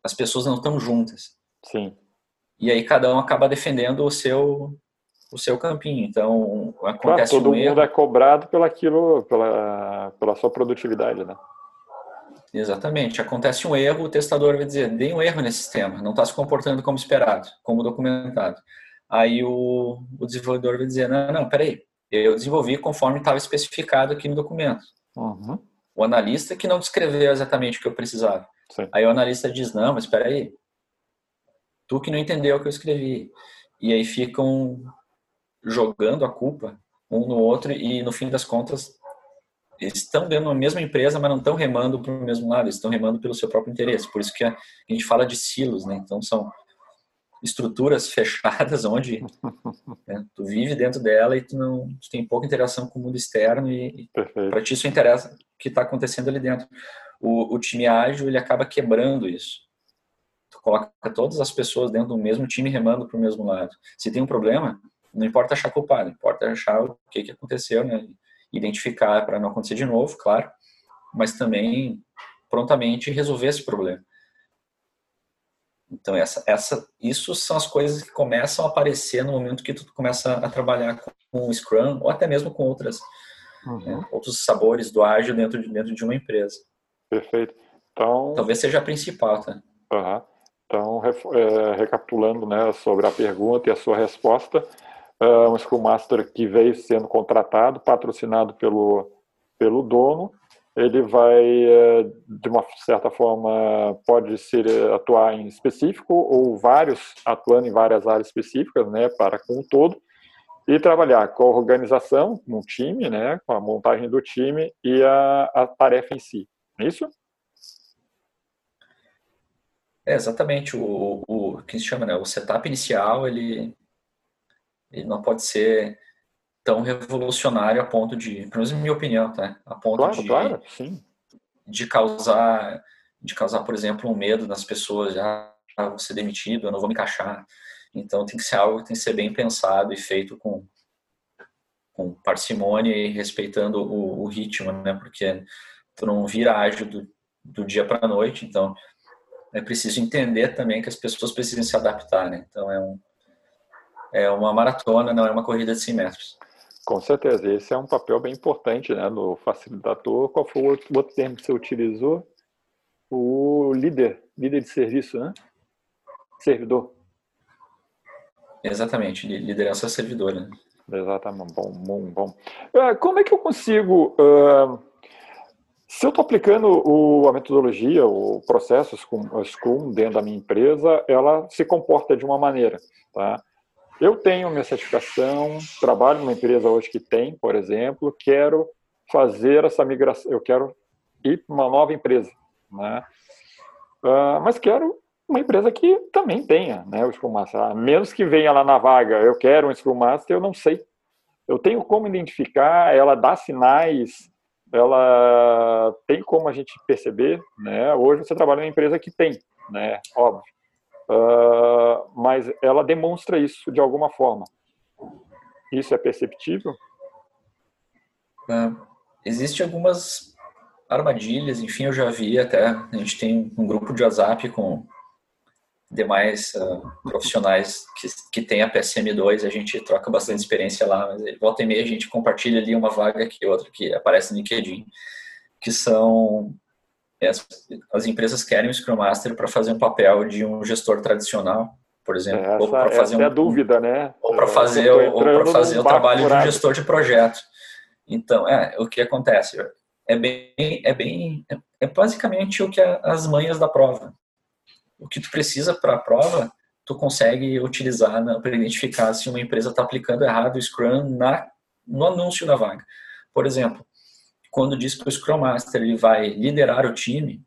as pessoas não estão juntas. Sim. E aí cada um acaba defendendo o seu o seu campinho. Então acontece claro, todo um mundo é cobrado pela aquilo, pela pela sua produtividade, né? Exatamente. Acontece um erro, o testador vai dizer: dei um erro nesse sistema, não está se comportando como esperado, como documentado. Aí o, o desenvolvedor vai dizer: não, não, peraí, eu desenvolvi conforme estava especificado aqui no documento. Uhum. O analista que não descreveu exatamente o que eu precisava. Sim. Aí o analista diz, não, mas espera aí, tu que não entendeu o que eu escrevi. E aí ficam jogando a culpa um no outro e no fim das contas estão dentro da mesma empresa, mas não estão remando para o mesmo lado, estão remando pelo seu próprio interesse. Por isso que a gente fala de silos, né? Então são estruturas fechadas onde né, tu vive dentro dela e tu não tu tem pouca interação com o mundo externo e, para ti isso interessa o que está acontecendo ali dentro o, o time ágil ele acaba quebrando isso. Tu coloca todas as pessoas dentro do mesmo time remando para o mesmo lado. Se tem um problema, não importa achar culpado, importa achar o que, que aconteceu, né? identificar para não acontecer de novo, claro, mas também prontamente resolver esse problema. Então, essa, essa, isso são as coisas que começam a aparecer no momento que tu começa a trabalhar com o Scrum ou até mesmo com outras, uhum. né, outros sabores do ágil dentro de, dentro de uma empresa. Perfeito. Então, Talvez seja a principal, tá? Uhum. Então, é, recapitulando né, sobre a pergunta e a sua resposta, uh, um Scrum Master que veio sendo contratado, patrocinado pelo, pelo dono, ele vai, é, de uma certa forma, pode ser é, atuar em específico ou vários atuando em várias áreas específicas, né, para com o todo, e trabalhar com a organização, com o time, né, com a montagem do time e a, a tarefa em si. É isso? É, exatamente. O, o, que se chama, né? O setup inicial, ele, ele não pode ser tão revolucionário a ponto de, pelo menos em minha opinião, tá? A ponto claro, de, claro, sim. de causar, de causar, por exemplo, um medo nas pessoas, já ah, vou ser demitido, eu não vou me encaixar. Então tem que ser algo que tem que ser bem pensado e feito com, com parcimônia e respeitando o, o ritmo, né? Porque tu não vira ágil do, do dia para a noite, então é preciso entender também que as pessoas precisam se adaptar, né? Então é, um, é uma maratona, não é uma corrida de 100 metros. Com certeza, esse é um papel bem importante né, no facilitador. Qual foi o outro, o outro termo que você utilizou? O líder, líder de serviço, né? Servidor. Exatamente, liderança servidora. Né? Exatamente, bom, bom, bom. Uh, como é que eu consigo... Uh se eu estou aplicando o, a metodologia, o processo Scrum, Scrum dentro da minha empresa, ela se comporta de uma maneira. Tá? Eu tenho minha certificação, trabalho numa empresa hoje que tem, por exemplo, quero fazer essa migração, eu quero ir para uma nova empresa. Né? Uh, mas quero uma empresa que também tenha né, o Scrum Master. A menos que venha lá na vaga, eu quero um Scrum Master, eu não sei. Eu tenho como identificar, ela dá sinais ela tem como a gente perceber, né? Hoje você trabalha em uma empresa que tem, né? Óbvio. Uh, mas ela demonstra isso de alguma forma. Isso é perceptível? Uh, Existem algumas armadilhas, enfim, eu já vi até. A gente tem um grupo de WhatsApp com demais uh, profissionais que, que tem a PSM2, a gente troca bastante experiência lá, mas volta e meia a gente compartilha ali uma vaga que outra que aparece no LinkedIn, que são as, as empresas querem o Scrum Master para fazer um papel de um gestor tradicional, por exemplo, essa, ou para fazer um, é a dúvida, né? Ou para fazer, ou para fazer o trabalho de um gestor de projeto. Então, é, o que acontece é bem, é bem, é basicamente o que as manhas da prova o que tu precisa para a prova, tu consegue utilizar né, para identificar se uma empresa está aplicando errado o Scrum na, no anúncio da vaga. Por exemplo, quando diz que o Scrum Master ele vai liderar o time,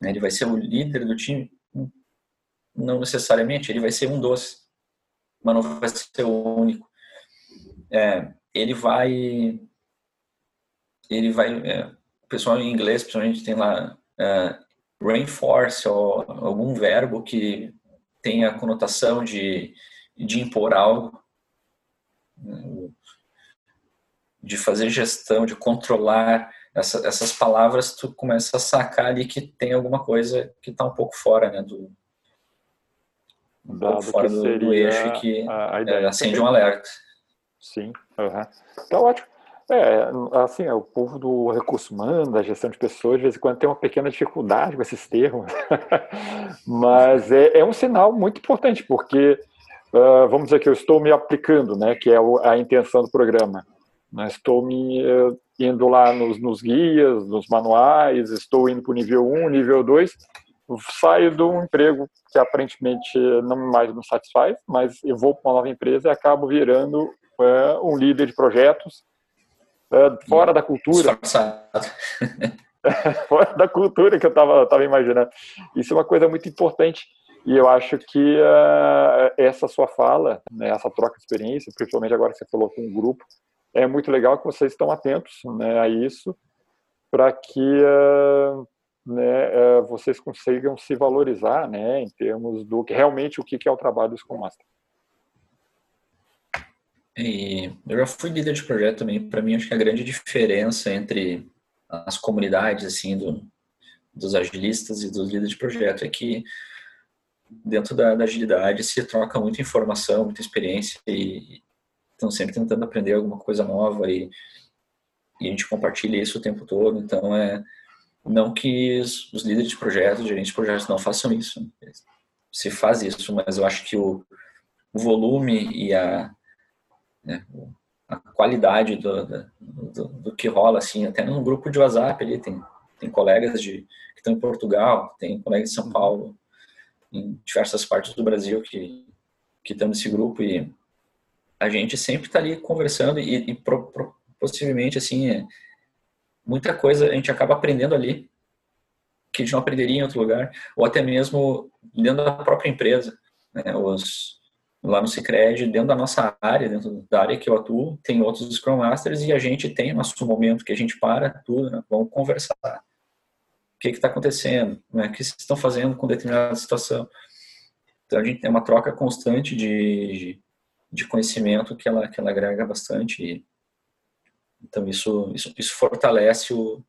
né, ele vai ser o líder do time, não necessariamente, ele vai ser um dos, mas não vai ser o único. É, ele vai, ele vai, é, o pessoal em inglês, principalmente tem lá é, reinforce ou algum verbo que tenha a conotação de, de impor algo, de fazer gestão, de controlar essa, essas palavras, tu começa a sacar ali que tem alguma coisa que está um pouco fora né, do, um pouco fora do, do, eixo que a, a é, acende um alerta. Sim, uhum. tá ótimo. É, assim, é, o povo do recurso humano, da gestão de pessoas, de vez em quando tem uma pequena dificuldade com esses termos, mas é, é, um sinal muito importante, porque, uh, vamos dizer que eu estou me aplicando, né, que é a intenção do programa. Né, estou me uh, indo lá nos, nos, guias, nos manuais, estou indo para o nível 1, nível 2, saio de um emprego que aparentemente não mais me satisfaz, mas eu vou para uma nova empresa e acabo virando uh, um líder de projetos, é, fora da cultura. fora da cultura que eu estava tava imaginando. Isso é uma coisa muito importante. E eu acho que uh, essa sua fala, né, essa troca de experiência, principalmente agora que você falou com um grupo, é muito legal que vocês estão atentos né, a isso, para que uh, né, uh, vocês consigam se valorizar né, em termos do que realmente o que é o trabalho do Scrum Master. E eu já fui líder de projeto também. Para mim, acho que a grande diferença entre as comunidades assim do, dos agilistas e dos líderes de projeto é que dentro da, da, agilidade se troca muita informação, muita experiência e estão sempre tentando aprender alguma coisa nova e, e, a gente compartilha isso o tempo todo. Então, é não que os, os líderes de projetos, gerentes de projetos não façam isso. Se faz isso, mas eu acho que o, o volume e a, né, a qualidade do, do, do, que rola, assim, até no grupo de WhatsApp ali tem, tem colegas de, que estão em Portugal, tem colegas de São Paulo, em diversas partes do Brasil que, que estão nesse grupo e a gente sempre está ali conversando e, e pro, pro, possivelmente, assim, é, muita coisa a gente acaba aprendendo ali que a gente não aprenderia em outro lugar, ou até mesmo dentro da própria empresa. Né? Os, lá no Cicred, dentro da nossa área, dentro da área que eu atuo, tem outros Scrum Masters e a gente tem nosso momento que a gente para tudo, né? vamos conversar. O que está acontecendo? Né? O que vocês estão fazendo com determinada situação? Então a gente tem uma troca constante de, de conhecimento que ela, que ela agrega bastante. E, então isso, isso, isso fortalece o,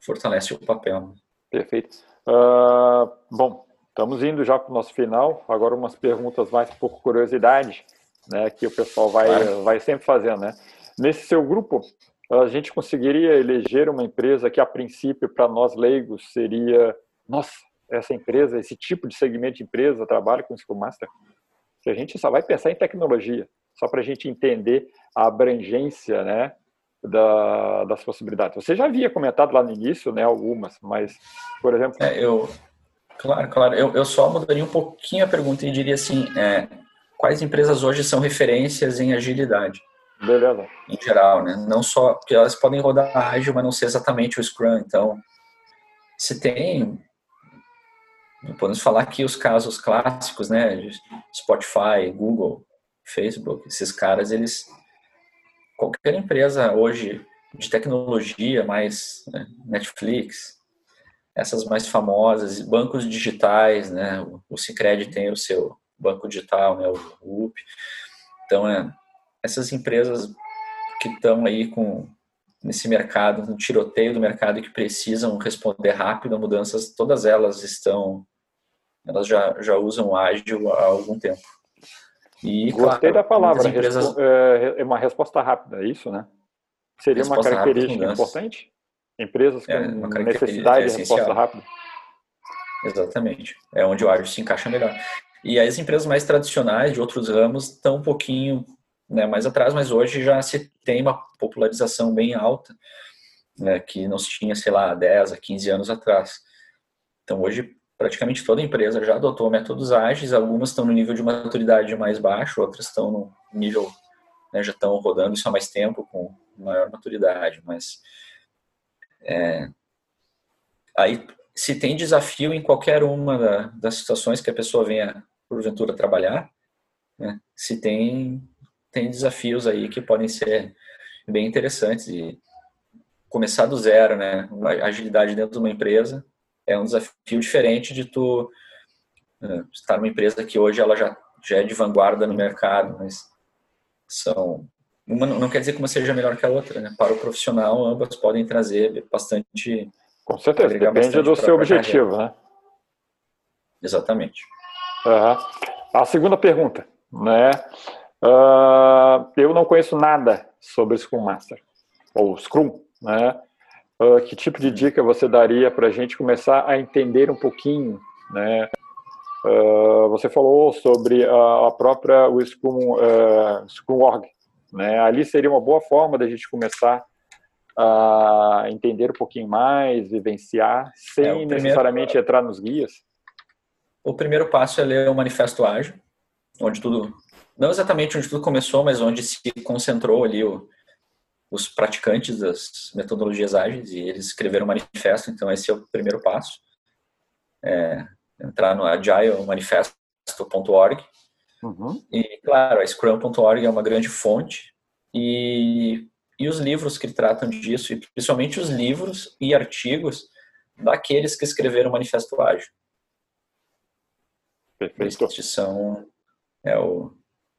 fortalece o papel. Perfeito. Uh, bom, Estamos indo já para o nosso final. Agora umas perguntas mais por curiosidade, né, que o pessoal vai, vai sempre fazendo, né? Nesse seu grupo, a gente conseguiria eleger uma empresa que, a princípio, para nós leigos, seria, nossa, essa empresa, esse tipo de segmento de empresa trabalha com Scrum Master? Que a gente só vai pensar em tecnologia, só para a gente entender a abrangência, né, da, das possibilidades. Você já havia comentado lá no início, né, algumas, mas, por exemplo... É, eu, Claro, claro. Eu, eu só mudaria um pouquinho a pergunta e diria assim: é, quais empresas hoje são referências em agilidade? Beleza. Em geral, né? Não só, porque elas podem rodar ágil, mas não ser exatamente o Scrum. Então, se tem. Podemos falar aqui os casos clássicos, né? Spotify, Google, Facebook, esses caras, eles. Qualquer empresa hoje de tecnologia, mais né, Netflix, essas mais famosas, bancos digitais, né? O Sicredi tem o seu banco digital, né? O UP. Então, é, essas empresas que estão aí com nesse mercado, no tiroteio do mercado que precisam responder rápido a mudanças, todas elas estão, elas já, já usam ágil há algum tempo. E, Gostei claro, da palavra, empresas... É, é uma resposta rápida, é isso, né? Seria resposta uma característica importante? Empresas é, com é, necessidade de resposta rápida. Exatamente. É onde o ágil se encaixa melhor. E as empresas mais tradicionais de outros ramos estão um pouquinho né, mais atrás, mas hoje já se tem uma popularização bem alta, né, que não se tinha, sei lá, 10 a 15 anos atrás. Então hoje praticamente toda empresa já adotou métodos ágeis, algumas estão no nível de maturidade mais baixo, outras estão no nível, né, já estão rodando isso há mais tempo, com maior maturidade, mas é, aí, se tem desafio em qualquer uma da, das situações que a pessoa venha, porventura, trabalhar, né, se tem, tem desafios aí que podem ser bem interessantes e começar do zero, né, agilidade dentro de uma empresa é um desafio diferente de tu uh, estar numa empresa que hoje ela já, já é de vanguarda no mercado, mas são uma não quer dizer que uma seja melhor que a outra, né? Para o profissional, ambas podem trazer bastante. Com certeza, depende do seu objetivo, carreira. né? Exatamente. Uhum. A segunda pergunta, né? Uh, eu não conheço nada sobre Scrum Master ou Scrum, né? Uh, que tipo de dica você daria para a gente começar a entender um pouquinho, né? Uh, você falou sobre a, a própria o Scrum, Scrum Org, né? Ali seria uma boa forma da gente começar a entender um pouquinho mais, vivenciar, sem é, primeiro, necessariamente entrar nos guias. O primeiro passo é ler o Manifesto Ágil, onde tudo, não exatamente onde tudo começou, mas onde se concentrou ali o, os praticantes das metodologias ágeis e eles escreveram o manifesto, então esse é o primeiro passo. É, entrar no agilemanifesto.org Uhum. E, claro, a Scrum.org é uma grande fonte e, e os livros que tratam disso, e principalmente os livros e artigos daqueles que escreveram o Manifesto Ágil. Perfeito. Estes são é o,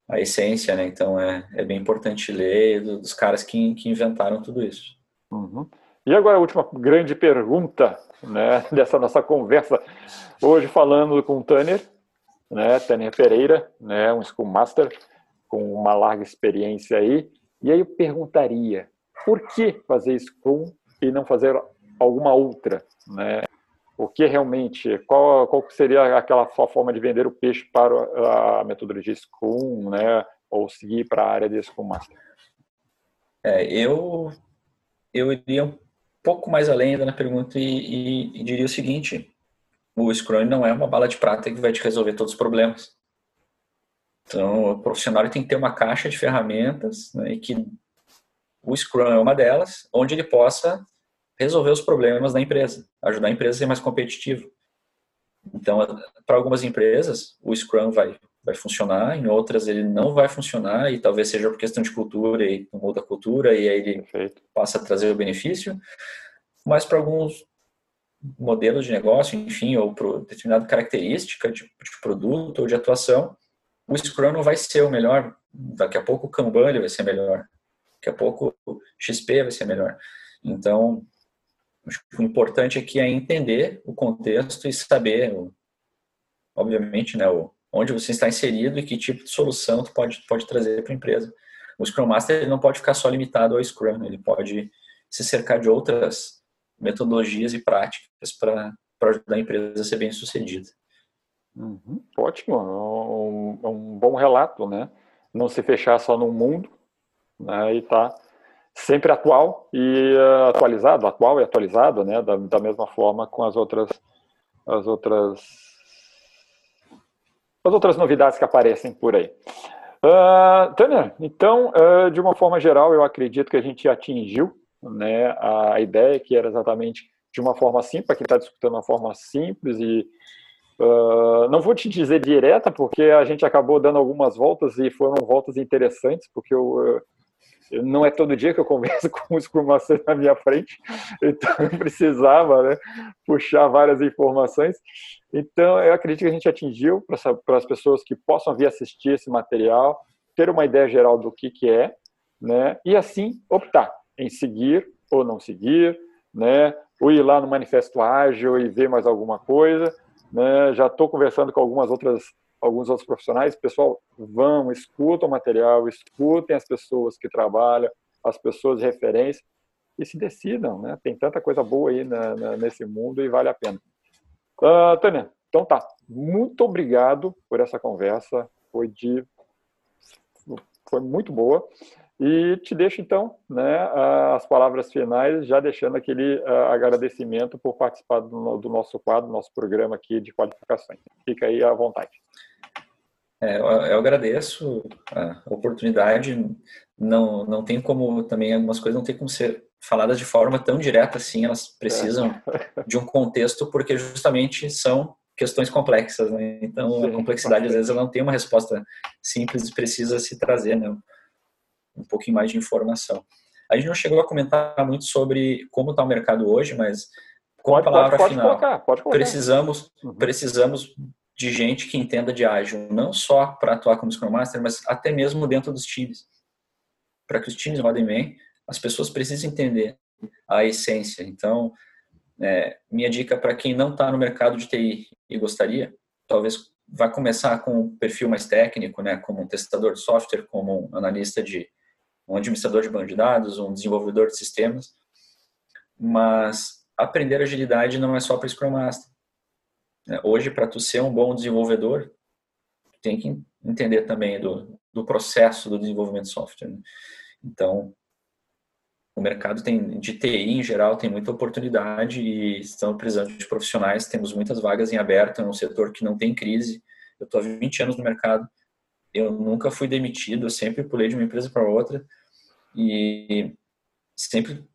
a essência, né? Então é, é bem importante ler dos caras que, que inventaram tudo isso. Uhum. E agora a última grande pergunta né, dessa nossa conversa, hoje falando com o Tanner, né, Tânia Pereira, né, um Scrum Master com uma larga experiência aí. E aí eu perguntaria, por que fazer Scrum e não fazer alguma outra, né? O que realmente, qual, qual seria aquela forma de vender o peixe para a metodologia Scrum, né? Ou seguir para a área de Scrum Master? É, eu, eu iria um pouco mais além na pergunta e, e, e diria o seguinte, o Scrum não é uma bala de prata que vai te resolver todos os problemas. Então, o profissional tem que ter uma caixa de ferramentas né, e que o Scrum é uma delas, onde ele possa resolver os problemas da empresa, ajudar a empresa a ser mais competitiva. Então, para algumas empresas, o Scrum vai, vai funcionar, em outras ele não vai funcionar, e talvez seja por questão de cultura, e muda a cultura, e aí ele Perfeito. passa a trazer o benefício. Mas para alguns modelos de negócio, enfim, ou para determinada característica de, de, produto ou de atuação, o Scrum não vai ser o melhor. Daqui a pouco o Kanban vai ser melhor. Daqui a pouco o XP vai ser melhor. Então, o importante aqui é entender o contexto e saber, obviamente, né, onde você está inserido e que tipo de solução tu pode, pode trazer para a empresa. O Scrum Master ele não pode ficar só limitado ao Scrum, ele pode se cercar de outras metodologias e práticas para ajudar a empresa a ser bem sucedida. Uhum, ótimo, é um, é um, bom relato, né? Não se fechar só num mundo, né? E tá sempre atual e uh, atualizado, atual e atualizado, né? Da, da, mesma forma com as outras, as outras, as outras novidades que aparecem por aí. Uh, Tânia, então, uh, de uma forma geral, eu acredito que a gente atingiu né, a ideia que era exatamente de uma forma simples, para quem está discutindo uma forma simples e uh, não vou te dizer direta, porque a gente acabou dando algumas voltas e foram voltas interessantes, porque eu, não é todo dia que eu converso com o Scrum Master na minha frente, então eu precisava né, puxar várias informações. Então, eu acredito que a gente atingiu para as pessoas que possam vir assistir esse material, ter uma ideia geral do que, que é, né, e assim optar em seguir ou não seguir, né? ou ir lá no Manifesto Ágil e ver mais alguma coisa. Né? Já estou conversando com algumas outras, alguns outros profissionais. Pessoal, vão, escutam o material, escutem as pessoas que trabalham, as pessoas de referência e se decidam. Né? Tem tanta coisa boa aí na, na, nesse mundo e vale a pena. Uh, Tânia, então tá. Muito obrigado por essa conversa. Foi de foi muito boa. E te deixo, então, né, as palavras finais, já deixando aquele agradecimento por participar do, do, nosso quadro, nosso programa aqui de qualificações. Fica aí à vontade. É, eu, eu agradeço a oportunidade. Não, não tem como, também, algumas coisas não tem como ser faladas de forma tão direta assim, elas precisam é. de um contexto, porque justamente são questões complexas, né? Então, Sim, a complexidade, às vezes, ela não tem uma resposta simples e precisa se trazer, né? um pouquinho mais de informação. A gente não chegou a comentar muito sobre como está o mercado hoje, mas com pode, a palavra pode, final, colocar, pode colocar. precisamos uhum. precisamos de gente que entenda de ágil, não só para atuar como Scrum Master, mas até mesmo dentro dos times. Para que os times rodem bem, as pessoas precisam entender a essência. Então, é, minha dica para quem não está no mercado de TI e gostaria, talvez vá começar com um perfil mais técnico, né, como um testador de software, como um analista de um administrador de banco de dados, um desenvolvedor de sistemas, mas aprender agilidade não é só para Scrum Master. É, hoje, para tu ser um bom desenvolvedor, tu tem que entender também do, do processo do desenvolvimento de software. Né? Então, o mercado tem de TI em geral tem muita oportunidade e estamos precisando de profissionais. Temos muitas vagas em aberto, é um setor que não tem crise. Eu estou há 20 anos no mercado eu nunca fui demitido, eu sempre pulei de uma empresa para outra e sempre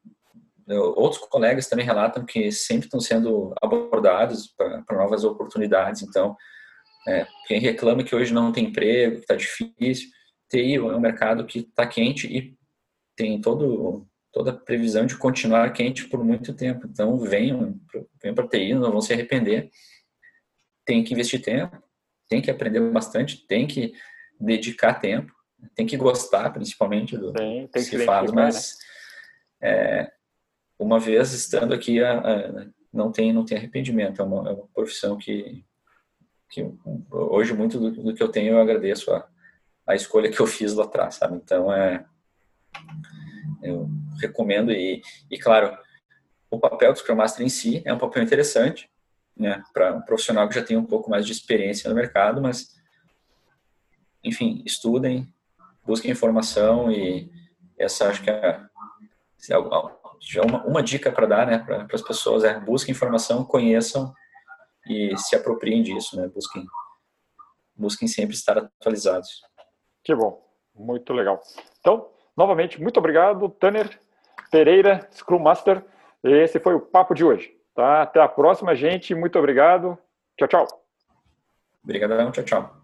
outros colegas também relatam que sempre estão sendo abordados para novas oportunidades. Então, é, quem reclama que hoje não tem emprego, que está difícil, TI é um mercado que está quente e tem todo, toda a previsão de continuar quente por muito tempo. Então, venham, venham para TI, não vão se arrepender. Tem que investir tempo, tem que aprender bastante, tem que dedicar tempo, tem que gostar principalmente do tem que se faz, mas né? é, uma vez estando aqui, a, a, não tem não tem arrependimento, é uma, é uma profissão que que hoje muito do, do, que eu tenho eu agradeço a, a escolha que eu fiz lá atrás, sabe? Então é eu recomendo e, e claro, o papel do Scrum Master em si é um papel interessante, né, para um profissional que já tem um pouco mais de experiência no mercado, mas enfim, estudem, busquem informação e essa acho que é, é uma, uma dica para dar, né, para as pessoas é busquem informação, conheçam e se apropriem disso, né, busquem busquem sempre estar atualizados. Que bom, muito legal. Então, novamente, muito obrigado, Tanner Pereira, Scrum Master. Esse foi o papo de hoje. Tá? Até a próxima, gente. Muito obrigado. Tchau, tchau. Obrigadão. Tchau, tchau.